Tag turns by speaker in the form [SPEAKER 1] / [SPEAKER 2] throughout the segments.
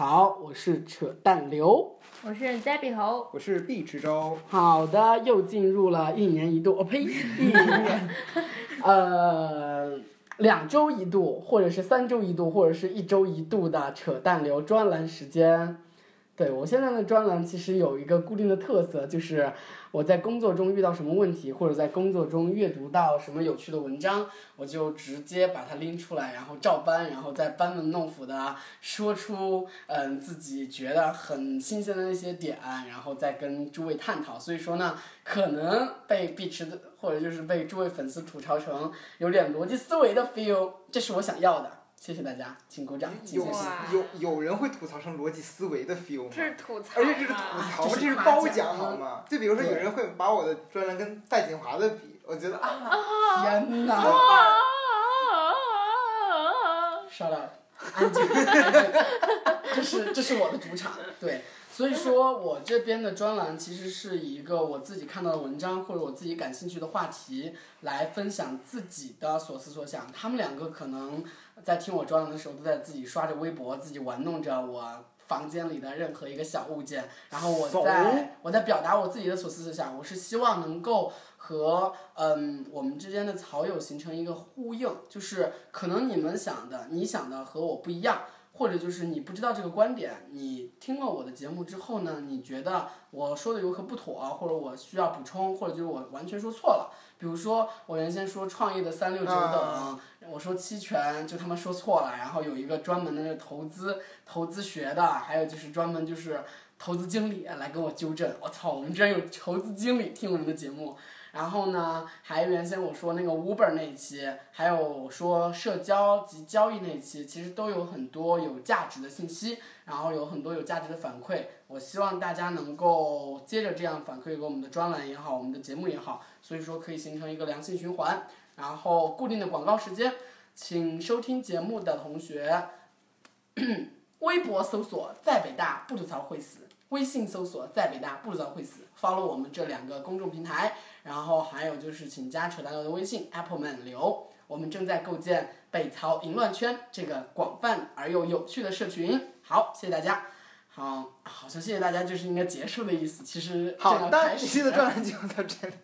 [SPEAKER 1] 止于吐槽，我是扯淡刘。
[SPEAKER 2] 我是 Debbie 猴，
[SPEAKER 3] 我是毕池洲，
[SPEAKER 1] 好的，又进入了一年一度，哦呸，一年，呃，两周一度，或者是三周一度，或者是一周一度的扯淡流专栏时间。对我现在的专栏其实有一个固定的特色，就是我在工作中遇到什么问题，或者在工作中阅读到什么有趣的文章，我就直接把它拎出来，然后照搬，然后再班门弄斧的说出嗯自己觉得很新鲜的那些点，然后再跟诸位探讨。所以说呢，可能被碧池的或者就是被诸位粉丝吐槽成有点逻辑思维的 feel，这是我想要的。谢谢大家，请鼓掌，
[SPEAKER 3] 有有有人会吐槽成逻辑思维的 feel 吗？
[SPEAKER 2] 这是吐槽
[SPEAKER 3] 而且这是吐
[SPEAKER 2] 吗
[SPEAKER 3] 槽，
[SPEAKER 1] 这是
[SPEAKER 3] 褒奖好吗？就比如说有人会把我的专栏跟戴锦华的比，我觉得啊，
[SPEAKER 1] 天哪！Shut up，安静，安静。这是这是我的主场，对，所以说我这边的专栏其实是以一个我自己看到的文章或者我自己感兴趣的话题来分享自己的所思所想。他们两个可能在听我专栏的时候都在自己刷着微博，自己玩弄着我。房间里的任何一个小物件，然后我在我在表达我自己的所思所想，我是希望能够和嗯我们之间的草友形成一个呼应，就是可能你们想的、你想的和我不一样，或者就是你不知道这个观点，你听了我的节目之后呢，你觉得我说的有何不妥，或者我需要补充，或者就是我完全说错了。比如说我原先说创业的三六九等，
[SPEAKER 3] 啊
[SPEAKER 1] 我说期权就他们说错了，然后有一个专门的那投资投资学的，还有就是专门就是投资经理来跟我纠正。我操，我们居然有投资经理听我们的节目。然后呢，还原先我说那个 Uber 那一期，还有说社交及交易那一期，其实都有很多有价值的信息，然后有很多有价值的反馈。我希望大家能够接着这样反馈给我们的专栏也好，我们的节目也好，所以说可以形成一个良性循环。然后固定的广告时间，请收听节目的同学，微博搜索“在北大不吐槽会死”，微信搜索“在北大不吐槽会死 ”，follow 我们这两个公众平台。然后还有就是请加扯淡哥的微信 Appleman 流，我们正在构建北曹淫乱圈这个广泛而又有趣的社群。好，谢谢大家。好，好像谢谢大家就是应该结束的意思，其实正
[SPEAKER 3] 好的，
[SPEAKER 1] 要开始
[SPEAKER 3] 你现在专栏就到这里。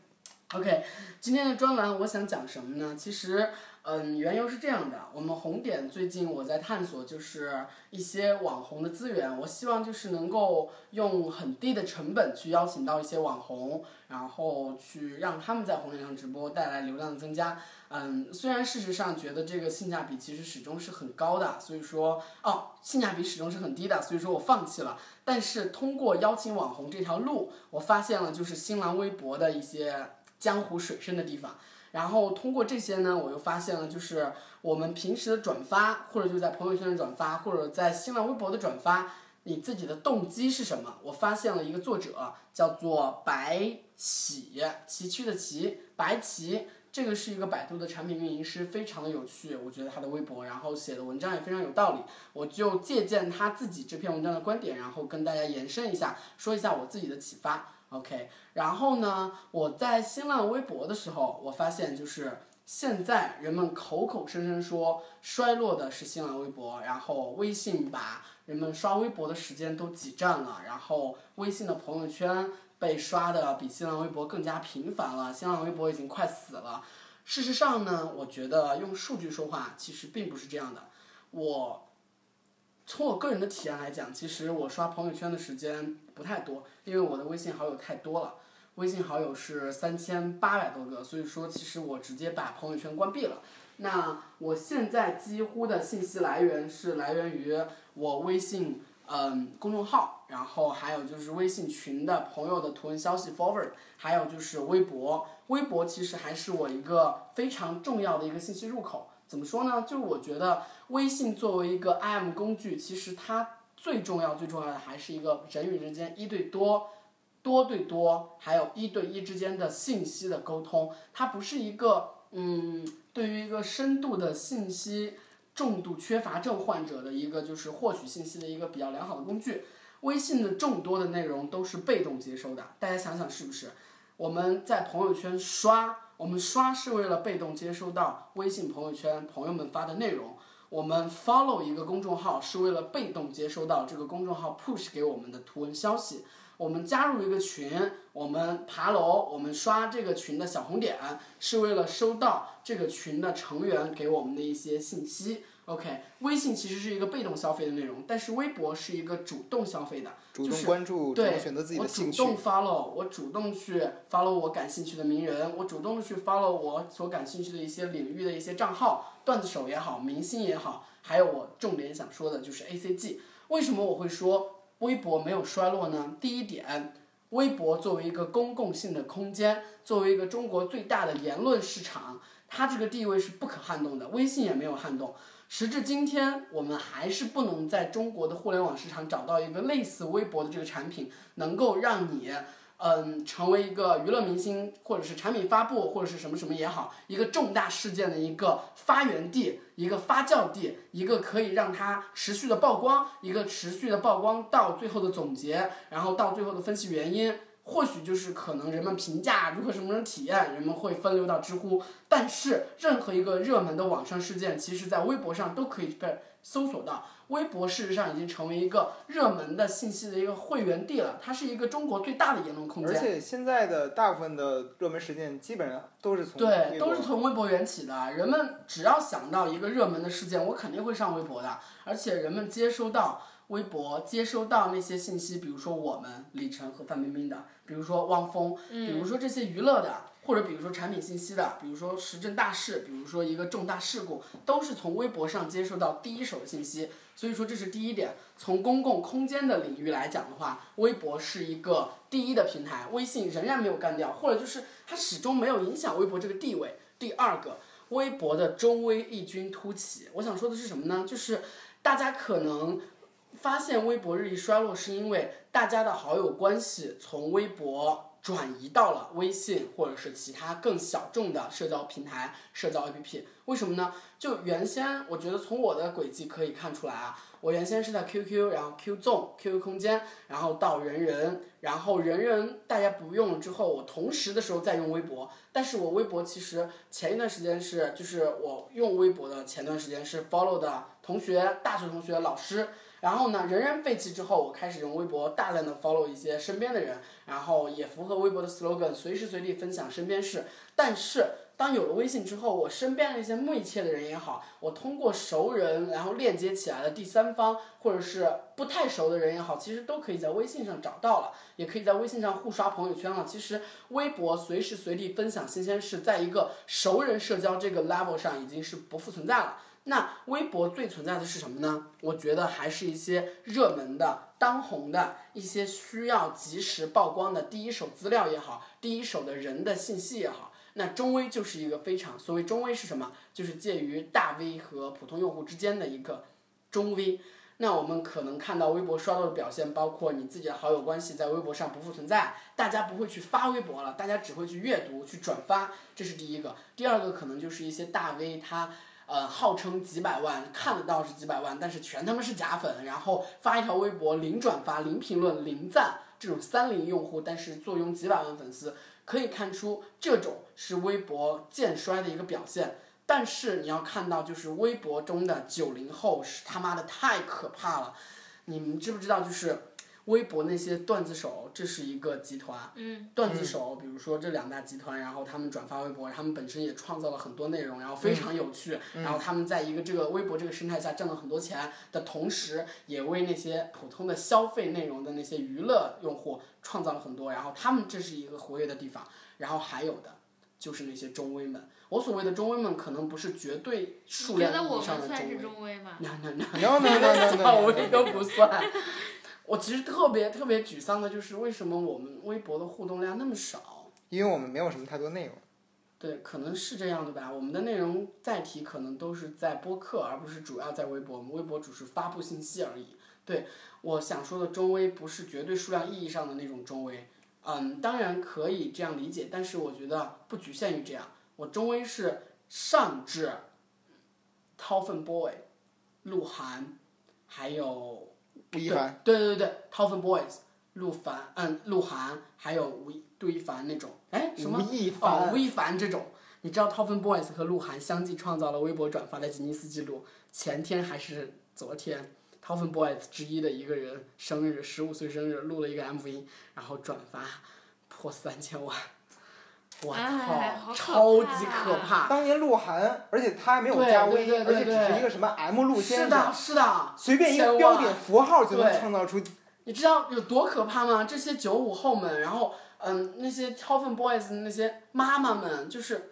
[SPEAKER 1] OK，今天的专栏我想讲什么呢？其实，嗯，缘由是这样的，我们红点最近我在探索，就是一些网红的资源，我希望就是能够用很低的成本去邀请到一些网红，然后去让他们在红点上直播，带来流量的增加。嗯，虽然事实上觉得这个性价比其实始终是很高的，所以说哦，性价比始终是很低的，所以说我放弃了。但是通过邀请网红这条路，我发现了就是新浪微博的一些江湖水深的地方。然后通过这些呢，我又发现了就是我们平时的转发，或者就在朋友圈的转发，或者在新浪微博的转发，你自己的动机是什么？我发现了一个作者叫做白起，崎岖的崎，白起。这个是一个百度的产品运营师，非常的有趣，我觉得他的微博，然后写的文章也非常有道理，我就借鉴他自己这篇文章的观点，然后跟大家延伸一下，说一下我自己的启发。OK，然后呢，我在新浪微博的时候，我发现就是现在人们口口声声说衰落的是新浪微博，然后微信把人们刷微博的时间都挤占了，然后微信的朋友圈被刷的比新浪微博更加频繁了，新浪微博已经快死了。事实上呢，我觉得用数据说话其实并不是这样的。我从我个人的体验来讲，其实我刷朋友圈的时间不太多，因为我的微信好友太多了。微信好友是三千八百多个，所以说其实我直接把朋友圈关闭了。那我现在几乎的信息来源是来源于我微信嗯公众号，然后还有就是微信群的朋友的图文消息 forward，还有就是微博。微博其实还是我一个非常重要的一个信息入口。怎么说呢？就是我觉得微信作为一个 IM 工具，其实它最重要、最重要的还是一个人与人之间一对多、多对多，还有一对一之间的信息的沟通。它不是一个嗯，对于一个深度的信息重度缺乏症患者的一个就是获取信息的一个比较良好的工具。微信的众多的内容都是被动接收的，大家想想是不是？我们在朋友圈刷。我们刷是为了被动接收到微信朋友圈朋友们发的内容，我们 follow 一个公众号是为了被动接收到这个公众号 push 给我们的图文消息，我们加入一个群，我们爬楼，我们刷这个群的小红点，是为了收到这个群的成员给我们的一些信息。OK，微信其实是一个被动消费的内容，但是微博是一个主动消费的，
[SPEAKER 3] 主动关注，主动选择自己的兴趣。
[SPEAKER 1] 我主动 follow，我主动去 follow 我感兴趣的名人，我主动去 follow 我所感兴趣的一些领域的一些账号，段子手也好，明星也好，还有我重点想说的就是 A C G。为什么我会说微博没有衰落呢？第一点，微博作为一个公共性的空间，作为一个中国最大的言论市场，它这个地位是不可撼动的，微信也没有撼动。时至今天，我们还是不能在中国的互联网市场找到一个类似微博的这个产品，能够让你，嗯，成为一个娱乐明星，或者是产品发布，或者是什么什么也好，一个重大事件的一个发源地，一个发酵地，一个可以让它持续的曝光，一个持续的曝光到最后的总结，然后到最后的分析原因。或许就是可能人们评价如何什么什么体验，人们会分流到知乎。但是任何一个热门的网上事件，其实在微博上都可以被搜索到。微博事实上已经成为一个热门的信息的一个会员地了，它是一个中国最大的言论空间。
[SPEAKER 3] 而且现在的大部分的热门事件基本上都是从
[SPEAKER 1] 对，都是从微博缘起的。人们只要想到一个热门的事件，我肯定会上微博的。而且人们接收到。微博接收到那些信息，比如说我们李晨和范冰冰的，比如说汪峰，比如说这些娱乐的，或者比如说产品信息的，比如说时政大事，比如说一个重大事故，都是从微博上接收到第一手的信息。所以说这是第一点。从公共空间的领域来讲的话，微博是一个第一的平台，微信仍然没有干掉，或者就是它始终没有影响微博这个地位。第二个，微博的中微异军突起，我想说的是什么呢？就是大家可能。发现微博日益衰落，是因为大家的好友关系从微博转移到了微信或者是其他更小众的社交平台、社交 APP。为什么呢？就原先我觉得从我的轨迹可以看出来啊，我原先是在 QQ，然后 Q 纵、QQ 空间，然后到人人，然后人人大家不用了之后，我同时的时候在用微博。但是我微博其实前一段时间是，就是我用微博的前段时间是 follow 的同学、大学同学、老师。然后呢，人人废弃之后，我开始用微博大量的 follow 一些身边的人，然后也符合微博的 slogan，随时随地分享身边事。但是当有了微信之后，我身边的一些密切的人也好，我通过熟人然后链接起来的第三方，或者是不太熟的人也好，其实都可以在微信上找到了，也可以在微信上互刷朋友圈了。其实微博随时随地分享新鲜事，在一个熟人社交这个 level 上已经是不复存在了。那微博最存在的是什么呢？我觉得还是一些热门的、当红的一些需要及时曝光的第一手资料也好，第一手的人的信息也好。那中微就是一个非常，所谓中微是什么？就是介于大 V 和普通用户之间的一个中微。那我们可能看到微博刷到的表现，包括你自己的好友关系在微博上不复存在，大家不会去发微博了，大家只会去阅读、去转发，这是第一个。第二个可能就是一些大 V 他。呃，号称几百万看得到是几百万，但是全他妈是假粉，然后发一条微博零转发、零评论、零赞，这种三零用户，但是坐拥几百万粉丝，可以看出这种是微博渐衰的一个表现。但是你要看到，就是微博中的九零后是他妈的太可怕了，你们知不知道就是？微博那些段子手，这是一个集团。
[SPEAKER 2] 嗯。
[SPEAKER 1] 段子手，比如说这两大集团，然后他们转发微博，他们本身也创造了很多内容，然后非常有趣。
[SPEAKER 3] 嗯。
[SPEAKER 1] 然后他们在一个这个微博这个生态下挣了很多钱的同时，也为那些普通的消费内容的那些娱乐用户创造了很多。然后他们这是一个活跃的地方。然后还有的，就是那些中微们。我所谓的中微们，可能不是绝对数量以上的中微。
[SPEAKER 2] 觉得我们算是中微吗？
[SPEAKER 1] 那那那那那小微都不算。我其实特别特别沮丧的就是为什么我们微博的互动量那么少？
[SPEAKER 3] 因为我们没有什么太多内容。
[SPEAKER 1] 对，可能是这样的吧。我们的内容载体可能都是在播客，而不是主要在微博。我们微博只是发布信息而已。对，我想说的中微不是绝对数量意义上的那种中微。嗯，当然可以这样理解，但是我觉得不局限于这样。我中微是上至 TOFFN boy、鹿晗，还有
[SPEAKER 3] 吴亦凡，
[SPEAKER 1] 对对对对，TOFFN boys、鹿晗，嗯，鹿晗，还有吴亦杜亦凡那种，哎，什么？
[SPEAKER 3] 吴亦
[SPEAKER 1] 哦，
[SPEAKER 3] 凡
[SPEAKER 1] 吴亦凡这种，你知道 TOFFN boys 和鹿晗相继创造了微博转发的吉尼斯纪录，前天还是昨天，TOFFN boys 之一的一个人生日，十五岁生日，录了一个 MV，然后转发破三千万，我操，超级可怕！
[SPEAKER 3] 当年鹿晗，而且他还没有加微，而且只是一个什么 M 路先生
[SPEAKER 1] 是的，，是的，
[SPEAKER 3] 随便一个标点符号就能创造出
[SPEAKER 1] 你知道有多可怕吗？这些九五后们，然后嗯，那些 TOFFN boys 的那些妈妈们，就是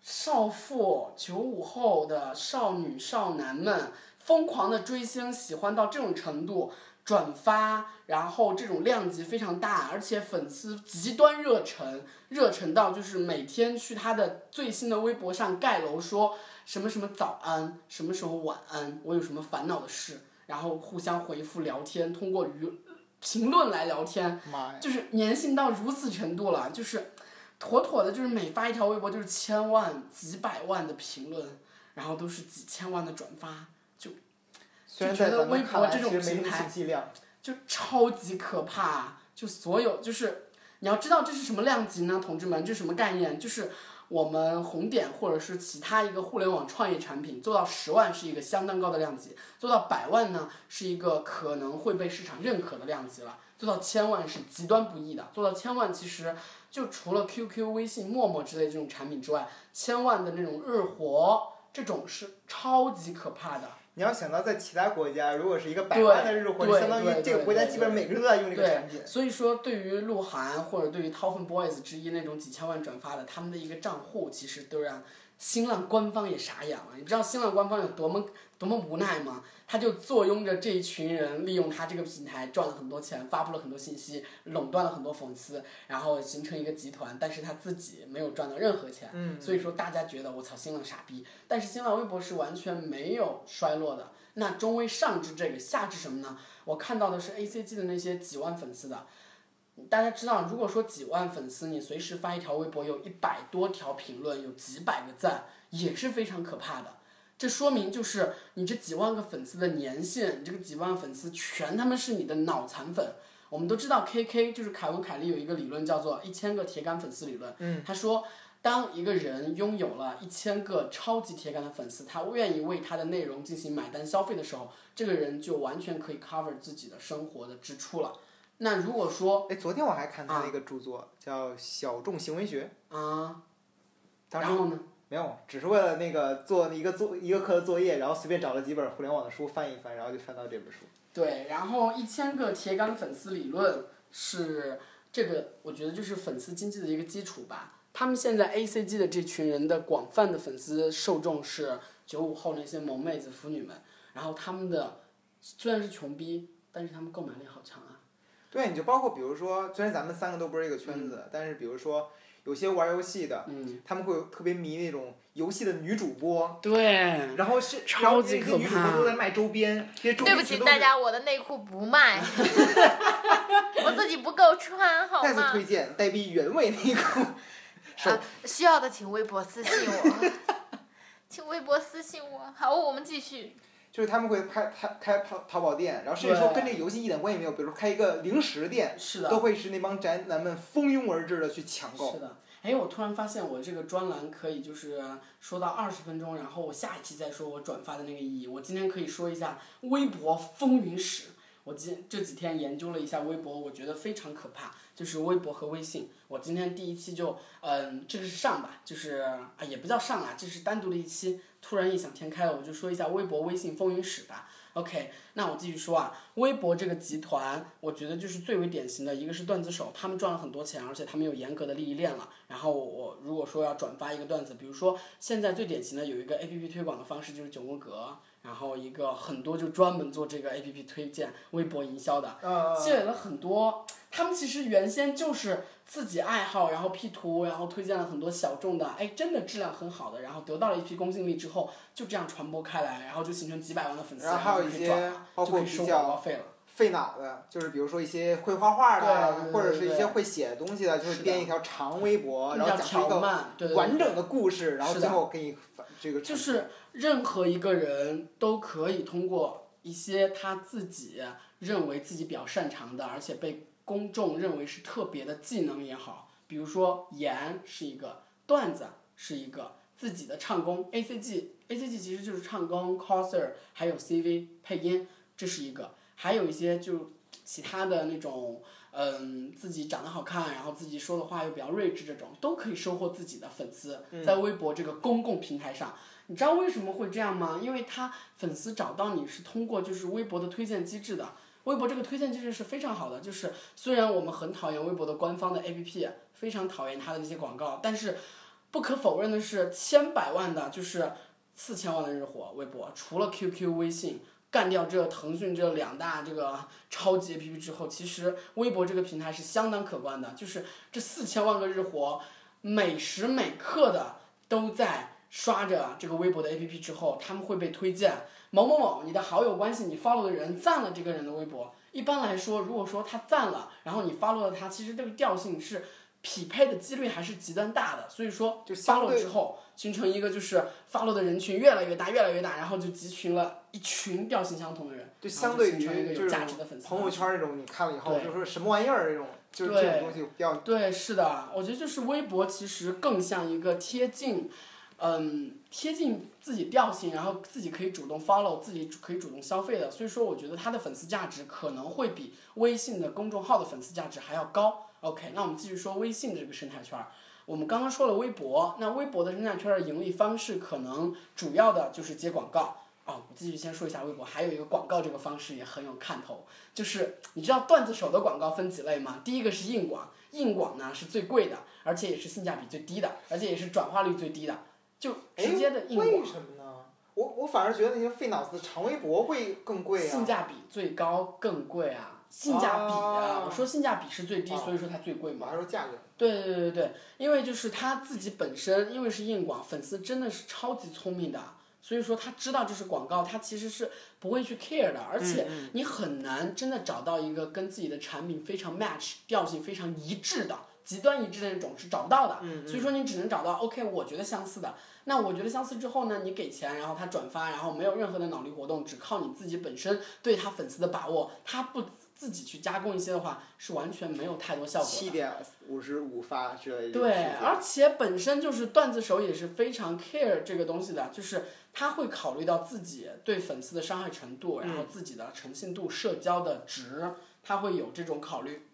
[SPEAKER 1] 少妇九五后的少女少男们，疯狂的追星，喜欢到这种程度，转发，然后这种量级非常大，而且粉丝极端热忱，热忱到就是每天去他的最新的微博上盖楼说什么什么早安，什么时候晚安，我有什么烦恼的事。然后互相回复聊天，通过舆评论来聊天，就是粘性到如此程度了，就是妥妥的，就是每发一条微博就是千万、几百万的评论，然后都是几千万的转发，
[SPEAKER 3] 虽然
[SPEAKER 1] 就觉得
[SPEAKER 3] 在咱们
[SPEAKER 1] 微博
[SPEAKER 3] 看来
[SPEAKER 1] 这种
[SPEAKER 3] 其实没什么
[SPEAKER 1] 平台
[SPEAKER 3] 信息量，
[SPEAKER 1] 就超级可怕。就所有就是你要知道这是什么量级呢，同志们，这是什么概念？就是我们红点或者是其他一个互联网创业产品做到十万是一个相当高的量级，做到百万呢是一个可能会被市场认可的量级了，做到千万是极端不易的。做到千万其实就除了 QQ、微信、陌陌之类这种产品之外，千万的那种日活这种是超级可怕的。
[SPEAKER 3] 你要想到在其他国家，如果是一个百万的日活，
[SPEAKER 1] 对
[SPEAKER 3] 相当于这个国家基本上每个人都在用这个产品，。
[SPEAKER 1] 所以说对于鹿晗或者对于 TOFFN boys 之一那种几千万转发的，他们的一个账户其实都让新浪官方也傻眼了。你知道新浪官方有多么多么无奈吗？他就坐拥着这一群人，利用他这个平台赚了很多钱，发布了很多信息，垄断了很多粉丝，然后形成一个集团，但是他自己没有赚到任何钱。
[SPEAKER 3] 嗯
[SPEAKER 1] 所以说大家觉得我操新浪傻逼，但是新浪微博是完全没有衰落的。那中微上至这个，下至什么呢？我看到的是 A C G 的那些几万粉丝的。大家知道，如果说几万粉丝，你随时发一条微博，有一百多条评论，有几百个赞，也是非常可怕的。这说明就是你这几万个粉丝的粘性，你这个几万粉丝全他妈是你的脑残粉。我们都知道 K K 就是凯文凯利有一个理论叫做一千个铁杆粉丝理论。
[SPEAKER 3] 嗯。
[SPEAKER 1] 他说，当一个人拥有了一千个超级铁杆的粉丝，他愿意为他的内容进行买单消费的时候，这个人就完全可以 cover 自己的生活的支出了。那如果说
[SPEAKER 3] 哎，昨天我还看他的一个著作，叫《小众行为学
[SPEAKER 1] 啊，》，然后呢？
[SPEAKER 3] 没有，只是为了那个做一个作一个课的作业，然后随便找了几本互联网的书翻一翻，然后就翻到这本书。
[SPEAKER 1] 对，然后一千个铁杆粉丝理论是这个，我觉得就是粉丝经济的一个基础吧。他们现在 A C G 的这群人的广泛的粉丝受众是九五后那些萌妹子、腐女们，然后他们的虽然是穷逼，但是他们购买力好强啊。
[SPEAKER 3] 对，你就包括比如说，虽然咱们三个都不是一个圈子的，但是比如说有些玩游戏的，
[SPEAKER 1] 嗯，
[SPEAKER 3] 他们会有特别迷那种游戏的女主播，
[SPEAKER 1] 对，
[SPEAKER 3] 然后是
[SPEAKER 1] 超级可
[SPEAKER 3] 这些女主播都在卖周边，这些周
[SPEAKER 2] 对不起大家，我的内裤不卖，我自己不够穿，好
[SPEAKER 3] 再次
[SPEAKER 2] 吗？
[SPEAKER 3] 推荐黛碧原味内裤，
[SPEAKER 2] 需要的请微博私信我，请微博私信我。好，我们继续。
[SPEAKER 3] 就是他们会开开开淘淘宝店，然后甚至说跟这个游戏一点关系没有，比如说开一个零食店，
[SPEAKER 1] 是的。
[SPEAKER 3] 都会是那帮宅男们蜂拥而至的去抢购
[SPEAKER 1] 是。的，哎，我突然发现我这个专栏可以就是说到二十分钟，然后我下一期再说我转发的那个意义。我今天可以说一下微博风云史。我今这几天研究了一下微博，我觉得非常可怕，就是微博和微信。我今天第一期就，嗯，这个是上吧，就是啊也不叫上啊，这是单独的一期。突然异想天开了，我就说一下微博、微信风云史吧。OK，那我继续说啊，微博这个集团，我觉得就是最为典型的一个是段子手，他们赚了很多钱，而且他们有严格的利益链了。然后我如果说要转发一个段子，比如说现在最典型的有一个 APP 推广的方式就是九宫格，然后一个很多就专门做这个 A P P 推荐、微博营销的，
[SPEAKER 3] 呃，
[SPEAKER 1] 积累了很多。他们其实原先就是自己爱好，然后 P 图，然后推荐了很多小众的，哎，真的质量很好的，然后得到了一批公信力之后，就这样传播开来，然后就形成几百万的粉丝，
[SPEAKER 3] 然后还有一些
[SPEAKER 1] 就可以赚了，
[SPEAKER 3] 包括
[SPEAKER 1] 就可以收
[SPEAKER 3] 比较
[SPEAKER 1] 广告费了。
[SPEAKER 3] 费脑的，就是比如说一些会画画的，或者是一些会写东西的，就是编一条长微博，然后
[SPEAKER 1] 叫
[SPEAKER 3] 讲一个完整的故事，然后最后给你反这个
[SPEAKER 1] 就是任何一个人都可以通过一些他自己认为自己比较擅长的，而且被公众认为是特别的技能也好，比如说演是一个，段子是一个，自己的唱功，A C G A C G 其实就是唱功，coser 还有 C V 配音，这是一个，还有一些就其他的那种。嗯，自己长得好看，然后自己说的话又比较睿智，这种都可以收获自己的粉丝，在微博这个公共平台上。你知道为什么会这样吗？因为他粉丝找到你是通过就是微博的推荐机制的。微博这个推荐机制是非常好的，就是虽然我们很讨厌微博的官方的 APP，非常讨厌它的那些广告，但是不可否认的是，千百万的就是四千万的日活，微博除了 QQ、微信。干掉这腾讯这两大这个超级 APP 之后，其实微博这个平台是相当可观的，就是这四千万个日活，每时每刻的都在刷着这个微博的 APP 之后，他们会被推荐某某某，你的好友关系，你 follow 的人赞了这个人的微博。一般来说，如果说他赞了，然后你 follow 了他，其实这个调性是匹配的几率还是极端大的。所以说
[SPEAKER 3] 就相
[SPEAKER 1] follow 之后，形成一个就是 follow 的人群越来越大，越来越大，然后就集群了一群调性相同的人，
[SPEAKER 3] 就相对于
[SPEAKER 1] 形成一个有价值的粉丝
[SPEAKER 3] 朋友圈那种，你看了以后
[SPEAKER 1] 对
[SPEAKER 3] 就说什么玩意儿这种，就是这种东西比较
[SPEAKER 1] 对，是的，我觉得就是微博其实更像一个贴近，嗯，贴近自己调性，然后自己可以主动 follow，自己可以主动消费的，所以说我觉得它的粉丝价值可能会比微信的公众号的粉丝价值还要高。OK，那我们继续说微信的这个生态圈。我们刚刚说了微博，那微博的生态圈的盈利方式可能主要的就是接广告。哦，我继续先说一下微博，还有一个广告这个方式也很有看头，就是你知道段子手的广告分几类吗？第一个是硬广，硬广呢是最贵的，而且也是性价比最低的，而且也是转化率最低的，就直接的硬广。
[SPEAKER 3] 为什么呢？我我反而觉得那些费脑子的长微博会更贵啊。
[SPEAKER 1] 性价比最高更贵啊！性价比啊，
[SPEAKER 3] 啊
[SPEAKER 1] 我说性价比是最低，
[SPEAKER 3] 啊
[SPEAKER 1] 所以说它最贵嘛。
[SPEAKER 3] 我还说价格。
[SPEAKER 1] 对对对对对，因为就是他自己本身，因为是硬广，粉丝真的是超级聪明的，所以说他知道这是广告，他其实是不会去 care 的，而且你很难真的找到一个跟自己的产品非常 match、调性非常一致的。极端一致的那种是找不到的，所以说你只能找到 OK，我觉得相似的。那我觉得相似之后呢，你给钱，然后他转发，然后没有任何的脑力活动，只靠你自己本身对他粉丝的把握，他不自己去加工一些的话，是完全没有太多效果的。
[SPEAKER 3] 七点五十五发之类的。
[SPEAKER 1] 对，而且本身就是段子手也是非常 care 这个东西的，就是他会考虑到自己对粉丝的伤害程度，然后自己的诚信度、社交的值，他会有这种考虑。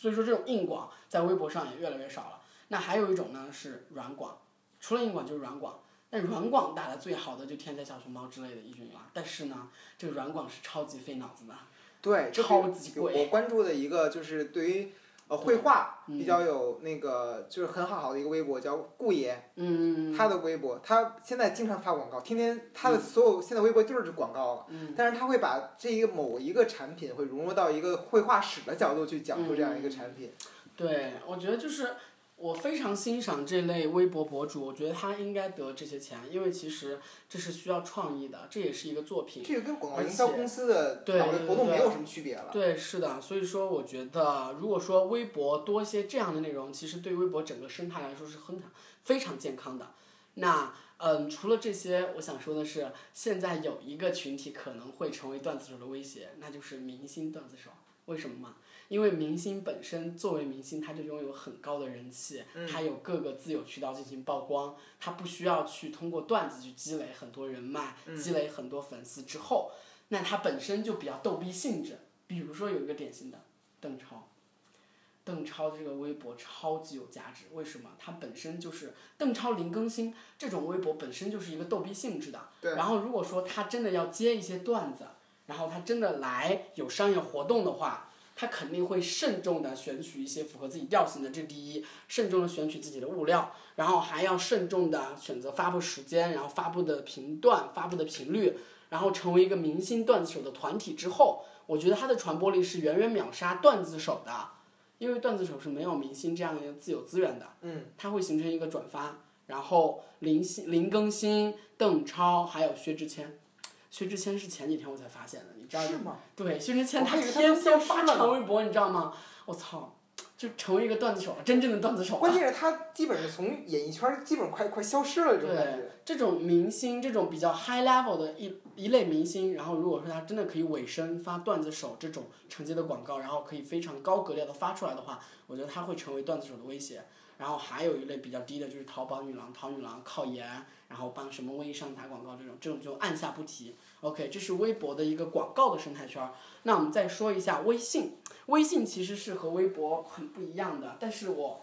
[SPEAKER 1] 所以说这种硬广在微博上也越来越少了。那还有一种呢是软广，除了硬广就是软广。那软广打的最好的就天才小熊猫之类的易迅了，但是呢，这个软广是超级费脑子的。
[SPEAKER 3] 对，
[SPEAKER 1] 超级贵我
[SPEAKER 3] 关注的一个就是对于呃绘画
[SPEAKER 1] 嗯。
[SPEAKER 3] 比较有那个就是很好的一个微博叫顾爷，
[SPEAKER 1] 嗯，
[SPEAKER 3] 他的微博他现在经常发广告，天天他的所有现在微博就是广告了，
[SPEAKER 1] 嗯。
[SPEAKER 3] 但是他会把这一个某一个产品会融入到一个绘画史的角度去讲述这样一个产品。
[SPEAKER 1] 对，我觉得就是我非常欣赏这类微博博主，我觉得他应该得这些钱，因为其实这是需要创意的，这也是一个作品。
[SPEAKER 3] 这个跟广告营销公司的
[SPEAKER 1] 对
[SPEAKER 3] 活动没有什么区别了。
[SPEAKER 1] 对，是的，所以说我觉得，如果说微博多一些这样的内容，其实对微博整个生态来说是很非常健康的。那嗯，除了这些，我想说的是，现在有一个群体可能会成为段子手的威胁，那就是明星段子手。为什么嘛？因为明星本身作为明星，他就拥有很高的人气，他有各个自有渠道进行曝光，他不需要去通过段子去积累很多人脉，积累很多粉丝之后，那他本身就比较逗逼性质。比如说有一个典型的邓超，邓超这个微博超级有价值，为什么？他本身就是邓超零更新这种微博本身就是一个逗逼性质的。然后如果说他真的要接一些段子，然后他真的来有商业活动的话，他肯定会慎重的选取一些符合自己调性的，这第一，慎重的选取自己的物料，然后还要慎重的选择发布时间，然后发布的频段、发布的频率，然后成为一个明星段子手的团体之后，我觉得他的传播力是远远秒杀段子手的，因为段子手是没有明星这样的一个自有资源的，
[SPEAKER 3] 嗯，
[SPEAKER 1] 它会形成一个转发，然后林星、林更新、邓超还有薛之谦，薛之谦是前几天我才发现的，你知道
[SPEAKER 3] 是吗？
[SPEAKER 1] 对，薛之谦他
[SPEAKER 3] 我还以为他
[SPEAKER 1] 天
[SPEAKER 3] 都消
[SPEAKER 1] 天发
[SPEAKER 3] 了
[SPEAKER 1] 微博，你知道吗？我操，就成为一个段子手了，真正的段子手了。
[SPEAKER 3] 关键是他基本是从演艺圈儿基本快快消失了这种感觉。
[SPEAKER 1] 这种明星，这种比较 high level 的一一类明星，然后如果说他真的可以尾声发段子手这种承接的广告，然后可以非常高格调的发出来的话，我觉得他会成为段子手的威胁。然后还有一类比较低的，就是淘宝女郎，淘女郎靠颜，然后帮什么微商打广告这种，这种就按下不提。OK，这是微博的一个广告的生态圈儿。那我们再说一下微信，微信其实是和微博很不一样的，但是我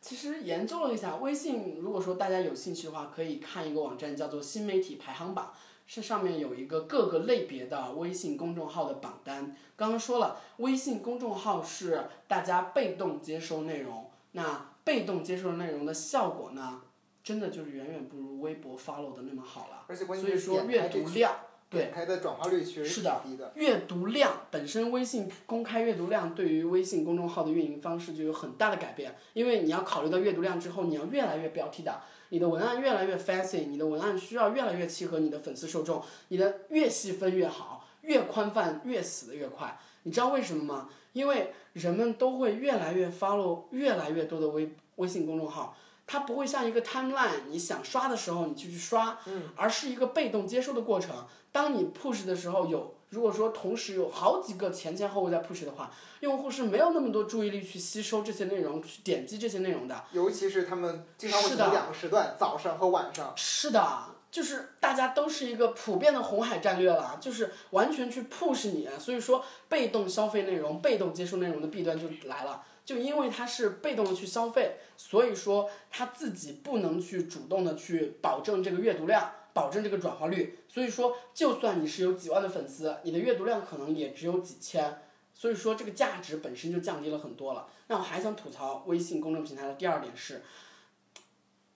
[SPEAKER 1] 其实研究了一下，微信如果说大家有兴趣的话，可以看一个网站叫做新媒体排行榜，是上面有一个各个类别的微信公众号的榜单。刚刚说了，微信公众号是大家被动接收内容，那被动接收内容的效果呢，真的就是远远不如微博 follow 的那么好了。
[SPEAKER 3] 而且关
[SPEAKER 1] 所
[SPEAKER 3] 键是
[SPEAKER 1] 以说阅读量，对
[SPEAKER 3] 点开的转化率确实挺
[SPEAKER 1] 是的
[SPEAKER 3] 低的。
[SPEAKER 1] 阅读量本身，微信公开阅读量对于微信公众号的运营方式就有很大的改变，因为你要考虑到阅读量之后，你要越来越标题党，你的文案越来越 fancy，你的文案需要越来越契合你的粉丝受众，你的越细分越好，越宽泛越死的越快。你知道为什么吗？因为人们都会越来越 follow 越来越多的微微信公众号，它不会像一个 timeline，你想刷的时候你就去刷，而是一个被动接收的过程。当你 push 的时候有，如果说同时有好几个前前后后在 push 的话，用户是没有那么多注意力去吸收这些内容，去点击这些内容的。
[SPEAKER 3] 尤其是他们经常会
[SPEAKER 1] 是的
[SPEAKER 3] 两个时段，早上和晚上。
[SPEAKER 1] 是的，就是大家都是一个普遍的红海战略了，就是完全去 push 你，所以说被动消费内容、被动接收内容的弊端就来了。就因为他是被动的去消费，所以说他自己不能去主动的去保证这个阅读量，保证这个转化率。所以说，就算你是有几万的粉丝，你的阅读量可能也只有几千。所以说，这个价值本身就降低了很多了。那我还想吐槽微信公众平台的第二点是，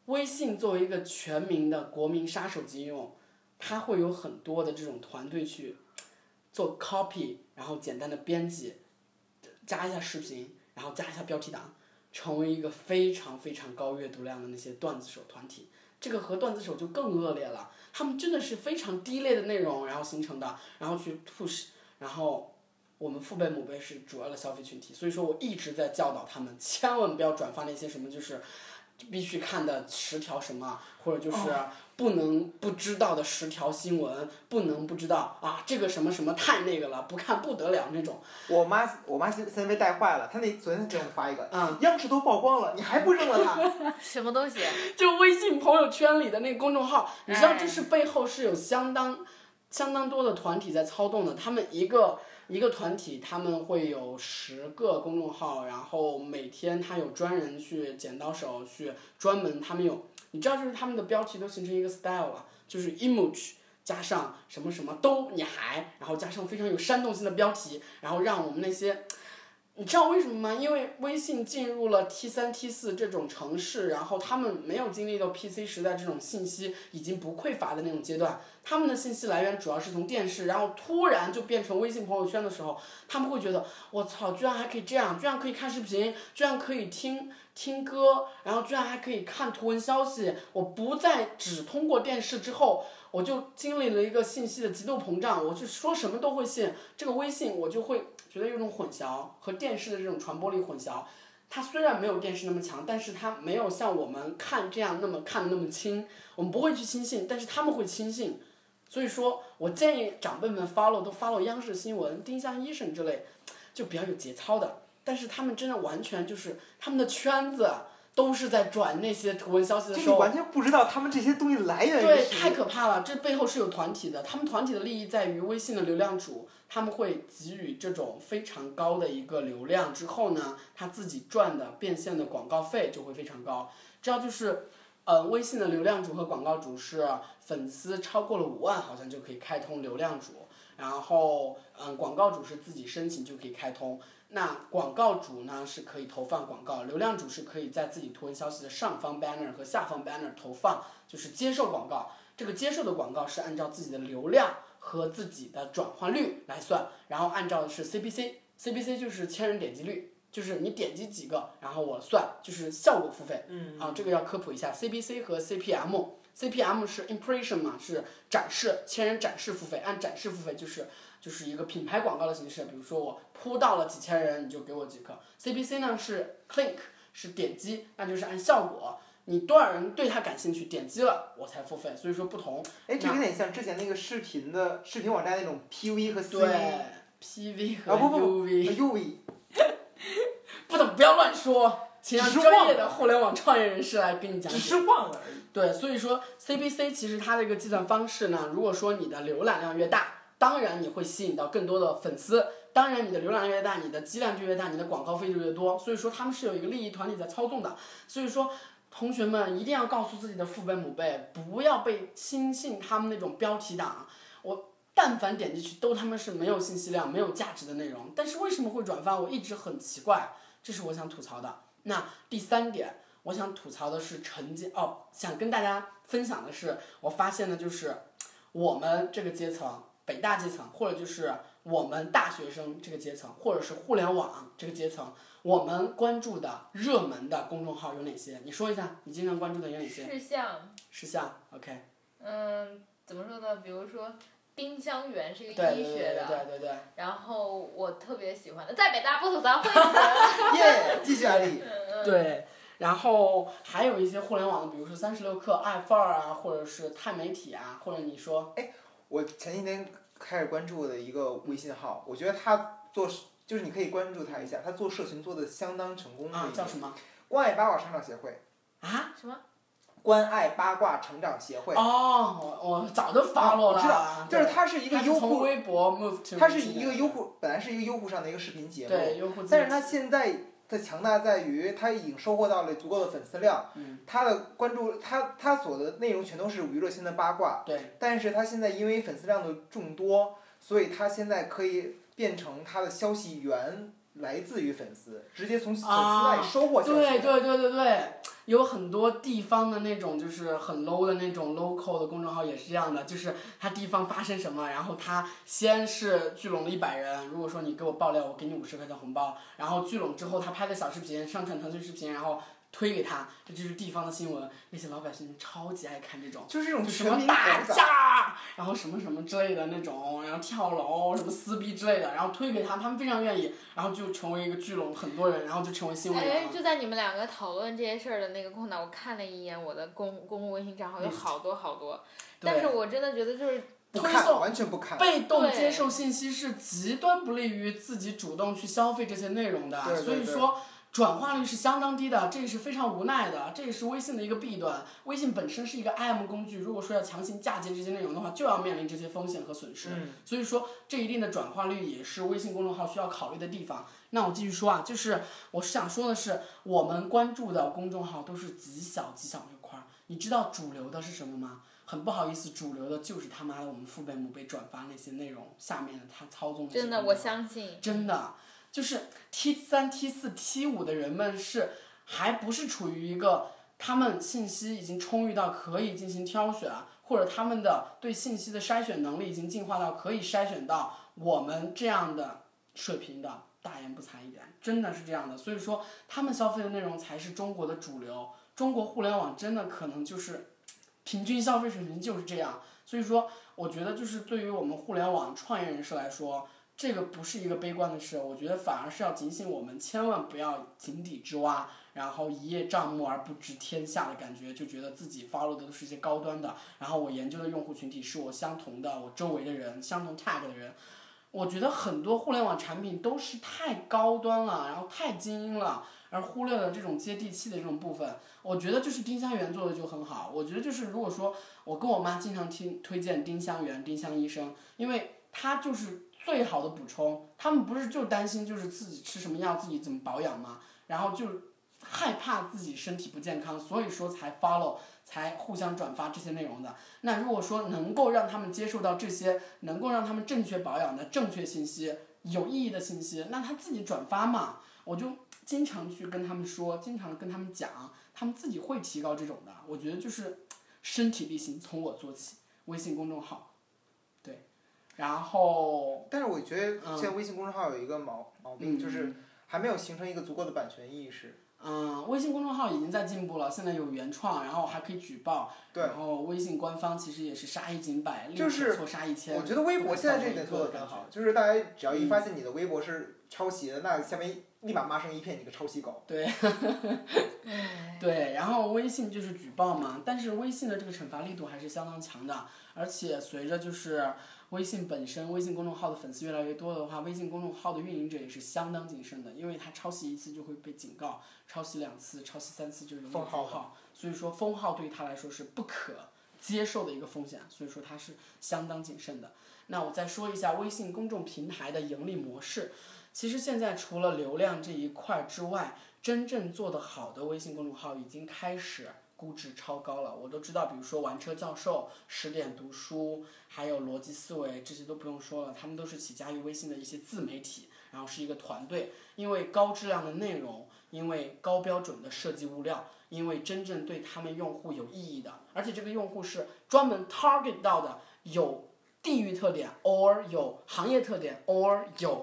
[SPEAKER 1] 微信作为一个全民的国民杀手级应用，它会有很多的这种团队去做 copy，然后简单的编辑，加一下视频，然后加一下标题党，成为一个非常非常高阅读量的那些段子手团体。这个和段子手就更恶劣了，他们真的是非常低劣的内容，然后形成的，然后去 push，然后我们父辈母辈是主要的消费群体，所以说我一直在教导他们，千万不要转发那些什么就是必须看的十条什么，或者就是不能不知道的十条新闻，不能不知道啊这个什么什么太那个了，不看不得了那种。
[SPEAKER 3] 我妈我妈现在被带坏了，她那昨天给我发一个，
[SPEAKER 1] 嗯
[SPEAKER 3] 央视都曝光了，你还不扔了它？
[SPEAKER 2] 什么东西？
[SPEAKER 1] 就微信朋友圈里的那个公众号，你知道
[SPEAKER 2] 哎
[SPEAKER 1] 这是背后是有相当相当多的团体在操纵的，他们一个一个团体他们会有十个公众号，然后每天他有专人去剪刀手去专门他们有，你知道就是他们的标题都形成一个 style 了，就是 image。加上什么什么都你还，然后加上非常有煽动性的标题，然后让我们那些你知道为什么吗？因为微信进入了 T 三、T 四这种城市，然后他们没有经历到 PC 时代这种信息已经不匮乏的那种阶段，他们的信息来源主要是从电视，然后突然就变成微信朋友圈的时候，他们会觉得我操，居然还可以这样，居然可以看视频，居然可以听听歌，然后居然还可以看图文消息，我不再只通过电视之后。我就经历了一个信息的极度膨胀，我就说什么都会信。这个微信我就会觉得有种混淆和电视的这种传播力混淆。它虽然没有电视那么强，但是它没有像我们看这样那么看的那么清。我们不会去轻信，但是他们会轻信。所以说我建议长辈们 follow 都 follow 央视新闻、丁香医生之类，就比较有节操的。但是他们真的完全就是他们的圈子都是在转那些图文消息的时候。
[SPEAKER 3] 完全不知道他们这些东西来源于
[SPEAKER 1] 对，太可怕了！这背后是有团体的，他们团体的利益在于微信的流量主，他们会给予这种非常高的一个流量之后呢，他自己赚的变现的广告费就会非常高。这样就是，呃，微信的流量主和广告主是粉丝超过了五万，好像就可以开通流量主，然后，嗯，广告主是自己申请就可以开通。那广告主呢是可以投放广告，流量主是可以在自己图文消息的上方 banner 和下方 banner 投放，就是接受广告。这个接受的广告是按照自己的流量和自己的转化率来算，然后按照的是 CPC，CPC 就是千人点击率，就是你点击几个，然后我算就是效果付费。
[SPEAKER 3] 嗯
[SPEAKER 1] 啊，这个要科普一下，CPC 和 CPM。CPM 是 impression 嘛，是展示，千人展示付费，按展示付费就是就是一个品牌广告的形式，比如说我铺到了几千人，你就给我几颗。CPC 呢是 click，是点击，那就是按效果，你多少人对它感兴趣，点击了我才付费，所以说不同。
[SPEAKER 3] 哎，这有点像之前那个视频的视频网站那种 PV 和 CV。
[SPEAKER 1] 对，PV 和
[SPEAKER 3] 啊不不 不
[SPEAKER 1] 懂不要乱说，请让专业的互联网创业人士来跟你讲解。
[SPEAKER 3] 只是忘了而已。
[SPEAKER 1] 对，所以说 CPC 其实它的一个计算方式呢，如果说你的浏览量越大，当然你会吸引到更多的粉丝，当然你的浏览量越大，你的机量就越大，你的广告费就越多。所以说他们是有一个利益团体在操纵的。所以说同学们一定要告诉自己的父辈母辈，不要被轻信他们那种标题党。我但凡点进去都他妈是没有信息量、没有价值的内容，但是为什么会转发？我一直很奇怪，这是我想吐槽的。那第三点。我想吐槽的是成绩哦，想跟大家分享的是，我发现的就是我们这个阶层，北大阶层，或者就是我们大学生这个阶层，或者是互联网这个阶层，我们关注的热门的公众号有哪些？你说一下，你经常关注的有哪些？
[SPEAKER 2] 事项，
[SPEAKER 1] 事项，OK，
[SPEAKER 2] 嗯，怎么说呢？比如说丁香园是一个医学的，
[SPEAKER 1] 对对对，
[SPEAKER 2] 然后我特别喜欢的，在北大不吐槽会死。
[SPEAKER 3] 耶，继续安利。
[SPEAKER 1] 对，然后还有一些互联网的，比如说三十六氪、爱范儿啊，或者是钛媒体啊，或者你说，哎
[SPEAKER 3] 我前几天开始关注的一个微信号，我觉得他做就是你可以关注他一下，他做社群做的相当成功的
[SPEAKER 1] 啊
[SPEAKER 3] 一，个
[SPEAKER 1] 叫什么？
[SPEAKER 3] 关爱八卦成长协会，
[SPEAKER 1] 啊？
[SPEAKER 2] 什么？
[SPEAKER 3] 关爱八卦成长协会。
[SPEAKER 1] 哦，我我早就 follow 了，
[SPEAKER 3] 我知道，就是它是一个优酷，
[SPEAKER 1] 微博 move to
[SPEAKER 3] 它是
[SPEAKER 1] 微信的
[SPEAKER 3] 一个优酷，本来是一个优酷上的一个视频节目，
[SPEAKER 1] 对优酷，
[SPEAKER 3] 但是它现在的强大在于，它已经收获到了足够的粉丝量，
[SPEAKER 1] 嗯
[SPEAKER 3] 它的关注，它它所的内容全都是娱乐性的八卦，
[SPEAKER 1] 对
[SPEAKER 3] 但是它现在因为粉丝量的众多，所以它现在可以变成它的消息源来自于粉丝，直接从粉丝那里收获消息。
[SPEAKER 1] 对对对对对，有很多地方的那种就是很 low 的那种 local 的公众号也是这样的，就是他地方发生什么，然后他先是聚拢了一百人，如果说你给我爆料，我给你五十块钱红包，然后聚拢之后他拍的小视频上传腾讯视频，然后推给他，这就是地方的新闻，那些老百姓超级爱看这种。
[SPEAKER 3] 就是这种
[SPEAKER 1] 什么打架，然后什么什么之类的那种，然后跳楼，什么撕逼之类的，然后推给他，他们非常愿意，然后就成为一个聚拢很多人，然后就成为新闻
[SPEAKER 2] 哎，就在你们两个讨论这些事儿的那个空档，我看了一眼我的公公共微信账号，有好多好多，但是我真的觉得就是
[SPEAKER 3] 不看，
[SPEAKER 1] 推送
[SPEAKER 3] 完全不看。
[SPEAKER 1] 被动接受信息是极端不利于自己主动去消费这些内容的，
[SPEAKER 3] 对对对
[SPEAKER 1] 所以说转化率是相当低的，这也是非常无奈的，这也是微信的一个弊端。微信本身是一个 IM 工具，如果说要强行嫁接这些内容的话，就要面临这些风险和损失。
[SPEAKER 3] 嗯
[SPEAKER 1] 所以说，这一定的转化率也是微信公众号需要考虑的地方。那我继续说啊，就是我是想说的是，我们关注的公众号都是极小极小一块儿。你知道主流的是什么吗？很不好意思，主流的就是他妈的我们父辈母辈转发那些内容，下面的他操纵
[SPEAKER 2] 真的，我相信。
[SPEAKER 1] 真的就是 T 三、T 四、T 五的人们是还不是处于一个他们信息已经充裕到可以进行挑选，或者他们的对信息的筛选能力已经进化到可以筛选到我们这样的水平的。大言不惭一点，真的是这样的。所以说，他们消费的内容才是中国的主流。中国互联网真的可能就是平均消费水平就是这样。所以说，我觉得就是对于我们互联网创业人士来说，这个不是一个悲观的事，我觉得反而是要警醒我们，千万不要井底之蛙，然后一叶障目而不知天下的感觉，就觉得自己 follow 的都是一些高端的，然后我研究的用户群体是我相同的，我周围的人，相同 tag 的人。我觉得很多互联网产品都是太高端了，然后太精英了，而忽略了这种接地气的这种部分。我觉得就是丁香园做的就很好。我觉得就是如果说我跟我妈经常听推荐丁香园、丁香医生，因为它就是最好的补充。他们不是就担心就是自己吃什么药，自己怎么保养吗？然后就害怕自己身体不健康，所以说才 follow，才互相转发这些内容的。那如果说能够让他们接受到这些，能够让他们正确保养的正确信息、有意义的信息，那他自己转发嘛。我就经常去跟他们说，经常跟他们讲，他们自己会提高这种的。我觉得就是身体力行，从我做起。微信公众号，然后
[SPEAKER 3] 但是我觉得
[SPEAKER 1] 嗯
[SPEAKER 3] 现在微信公众号有一个毛毛病，
[SPEAKER 1] 嗯
[SPEAKER 3] 就是还没有形成一个足够的版权意识。
[SPEAKER 1] 嗯，微信公众号已经在进步了，现在有原创，然后还可以举报，
[SPEAKER 3] 对
[SPEAKER 1] 然后微信官方其实也是杀一儆百，立
[SPEAKER 3] 就是
[SPEAKER 1] 错杀一千。
[SPEAKER 3] 我觉得微博现在这一点做的
[SPEAKER 1] 的
[SPEAKER 3] 很好，就是大家只要一发现你的微博是抄袭的，那下面立马骂声一片，你个抄袭狗。
[SPEAKER 1] 对
[SPEAKER 2] 哎
[SPEAKER 1] 对，然后微信就是举报嘛，但是微信的这个惩罚力度还是相当强的，而且随着就是微信本身微信公众号的粉丝越来越多的话，微信公众号的运营者也是相当谨慎的，因为他抄袭一次就会被警告，抄袭两次、抄袭三次就容易
[SPEAKER 3] 封号
[SPEAKER 1] 号，所以说封号对于他来说是不可接受的一个风险，所以说他是相当谨慎的。那我再说一下微信公众平台的盈利模式。其实现在除了流量这一块之外，真正做得好的微信公众号已经开始估值超高了。我都知道，比如说玩车教授、十点读书，还有逻辑思维，这些都不用说了，他们都是起家于微信的一些自媒体，然后是一个团队，因为高质量的内容，因为高标准的设计物料，因为真正对他们用户有意义的，而且这个用户是专门 target 到的有地域特点，or 有行业特点，or 有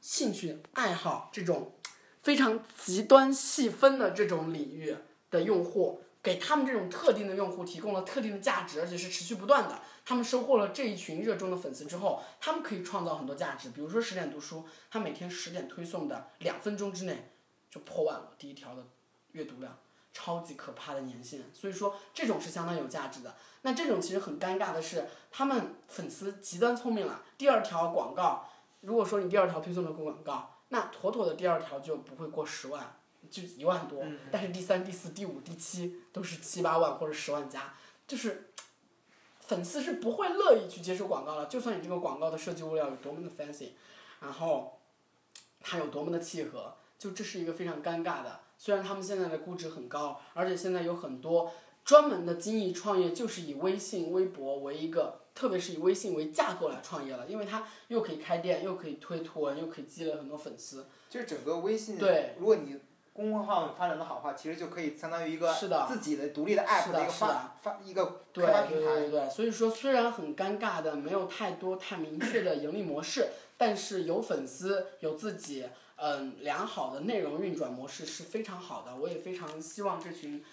[SPEAKER 1] 兴趣爱好这种非常极端细分的这种领域的用户，给他们这种特定的用户提供了特定的价值，而且是持续不断的。他们收获了这一群热衷的粉丝之后，他们可以创造很多价值。比如说十点读书，他每天十点推送的两分钟之内就破万了，第一条的阅读量。超级可怕的年限，所以说这种是相当有价值的。那这种其实很尴尬的是，他们粉丝极端聪明了。第二条广告，如果说你第二条推送的广告，那妥妥的第二条就不会过十万，就一万多。但是第三、第四、第五、第七都是七八万或者十万加，就是粉丝是不会乐意去接受广告了。就算你这个广告的设计物料有多么的 fancy，然后它有多么的契合，就这是一个非常尴尬的。虽然他们现在的估值很高，而且现在有很多专门的精益创业，就是以微信、微博为一个，特别是以微信为架构来创业了，因为它又可以开店，又可以推图文，又可以积累很多粉丝。
[SPEAKER 3] 就是整个微信，
[SPEAKER 1] 对
[SPEAKER 3] 如果你公众号发展的好的话，其实就可以相当于一个
[SPEAKER 1] 是的
[SPEAKER 3] 自己的独立的 app
[SPEAKER 1] 的
[SPEAKER 3] 一个发发一个
[SPEAKER 1] 对
[SPEAKER 3] 开发平台。
[SPEAKER 1] 对对对对，所以说虽然很尴尬的，没有太多太明确的盈利模式，但是有粉丝，有自己。嗯，良好的内容运转模式是非常好的，我也非常希望这群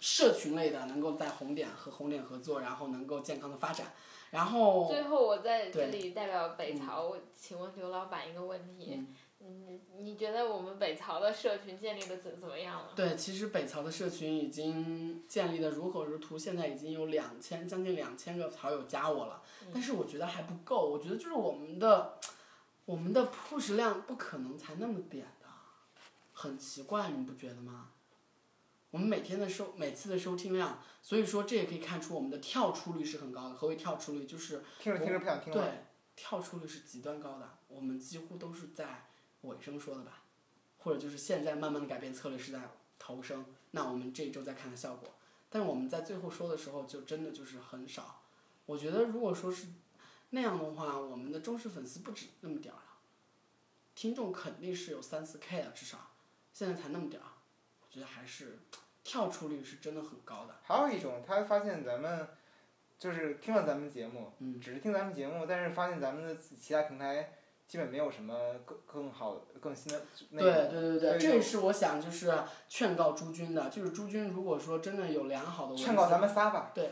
[SPEAKER 1] 社群类的能够在红点和红点合作，然后能够健康的发展。然后
[SPEAKER 2] 最后我在这里代表北曹，我请问刘老板一个问题，嗯，你觉得我们北曹的社群建立的怎怎么样了？
[SPEAKER 1] 对，其实北曹的社群已经建立的如火如荼，现在已经有两千将近两千个好友加我了，但是我觉得还不够，我觉得就是我们的我们的 push 量不可能才那么点的，很奇怪，你不觉得吗？我们每天的收每次的收听量，所以说这也可以看出我们的跳出率是很高的。何为跳出率？就是
[SPEAKER 3] 听着听着不想听了。
[SPEAKER 1] 对，跳出率是极端高的，我们几乎都是在尾声说的吧，或者就是现在慢慢的改变策略是在头声，那我们这一周再看看效果。但是我们在最后说的时候，就真的就是很少。我觉得如果说是那样的话，我们的忠实粉丝不止那么点儿了，听众肯定是有三四 K 了，至少现在才那么点儿，我觉得还是跳出率是真的很高的。
[SPEAKER 3] 还有一种，他发现咱们就是听了咱们节目，
[SPEAKER 1] 嗯
[SPEAKER 3] 只是听咱们节目，但是发现咱们的其他平台基本没有什么更更好更新的内
[SPEAKER 1] 对
[SPEAKER 3] 容。
[SPEAKER 1] 对对对，这也是我想就是劝告诸君的，就是诸君如果说真的有良好的文字，
[SPEAKER 3] 劝告咱们仨吧。
[SPEAKER 1] 对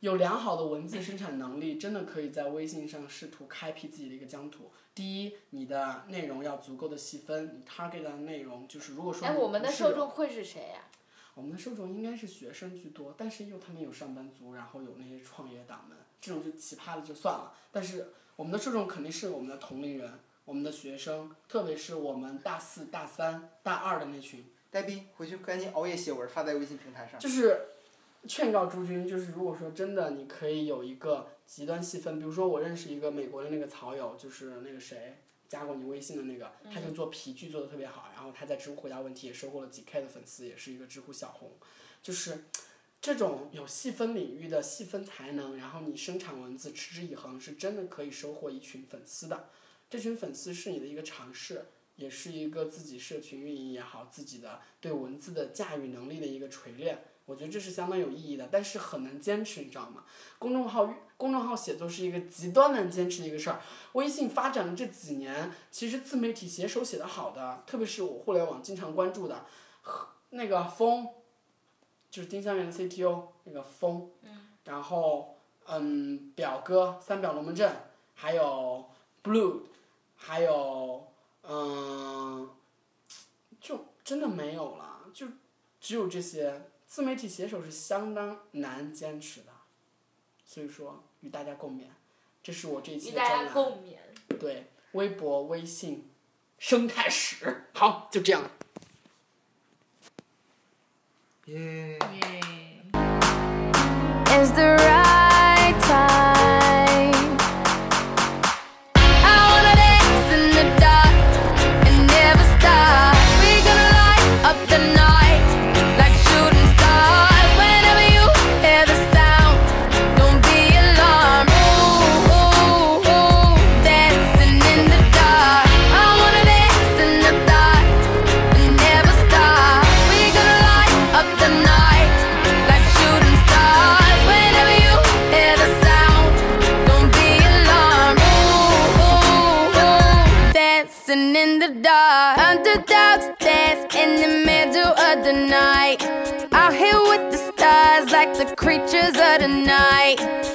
[SPEAKER 1] 有良好的文字生产能力，真的可以在微信上试图开辟自己的一个疆土。第一，你的内容要足够的细分，你 target 的内容就是如果说
[SPEAKER 2] 哎，我们的受众会是谁呀、
[SPEAKER 1] 我们的受众应该是学生居多，但是又他们有上班族，然后有那些创业党们，这种就奇葩的就算了。但是我们的受众肯定是我们的同龄人，我们的学生，特别是我们大四、大三、大二的那群。
[SPEAKER 3] 呆逼，回去赶紧熬夜写文发在微信平台上。
[SPEAKER 1] 就是劝告诸君，就是如果说真的你可以有一个极端细分，比如说我认识一个美国的那个草友，就是那个谁加过你微信的那个，他就做皮具做的特别好，然后他在知乎回答问题也收获了几 K 的粉丝，也是一个知乎小红，就是。这种有细分领域的细分才能，然后你生产文字，持之以恒，是真的可以收获一群粉丝的。这群粉丝是你的一个尝试，也是一个自己社群运营也好，自己的对文字的驾驭能力的一个锤炼。我觉得这是相当有意义的，但是很难坚持，你知道吗？公众号公众号写作是一个极端难坚持的一个事儿。微信发展了这几年，其实自媒体写手写的好的，特别是我互联网经常关注的，那个风就是丁香园的 CTO，那个风，嗯，然后嗯，表哥，三表龙门阵，还有 blue，还有嗯，就真的没有了，就只有这些自媒体写手是相当难坚持的。所以说与大家共勉，这是我这一期的专栏，对，微博、微信生态史。好，就这样。
[SPEAKER 4] Yay. Yay. creatures of the night.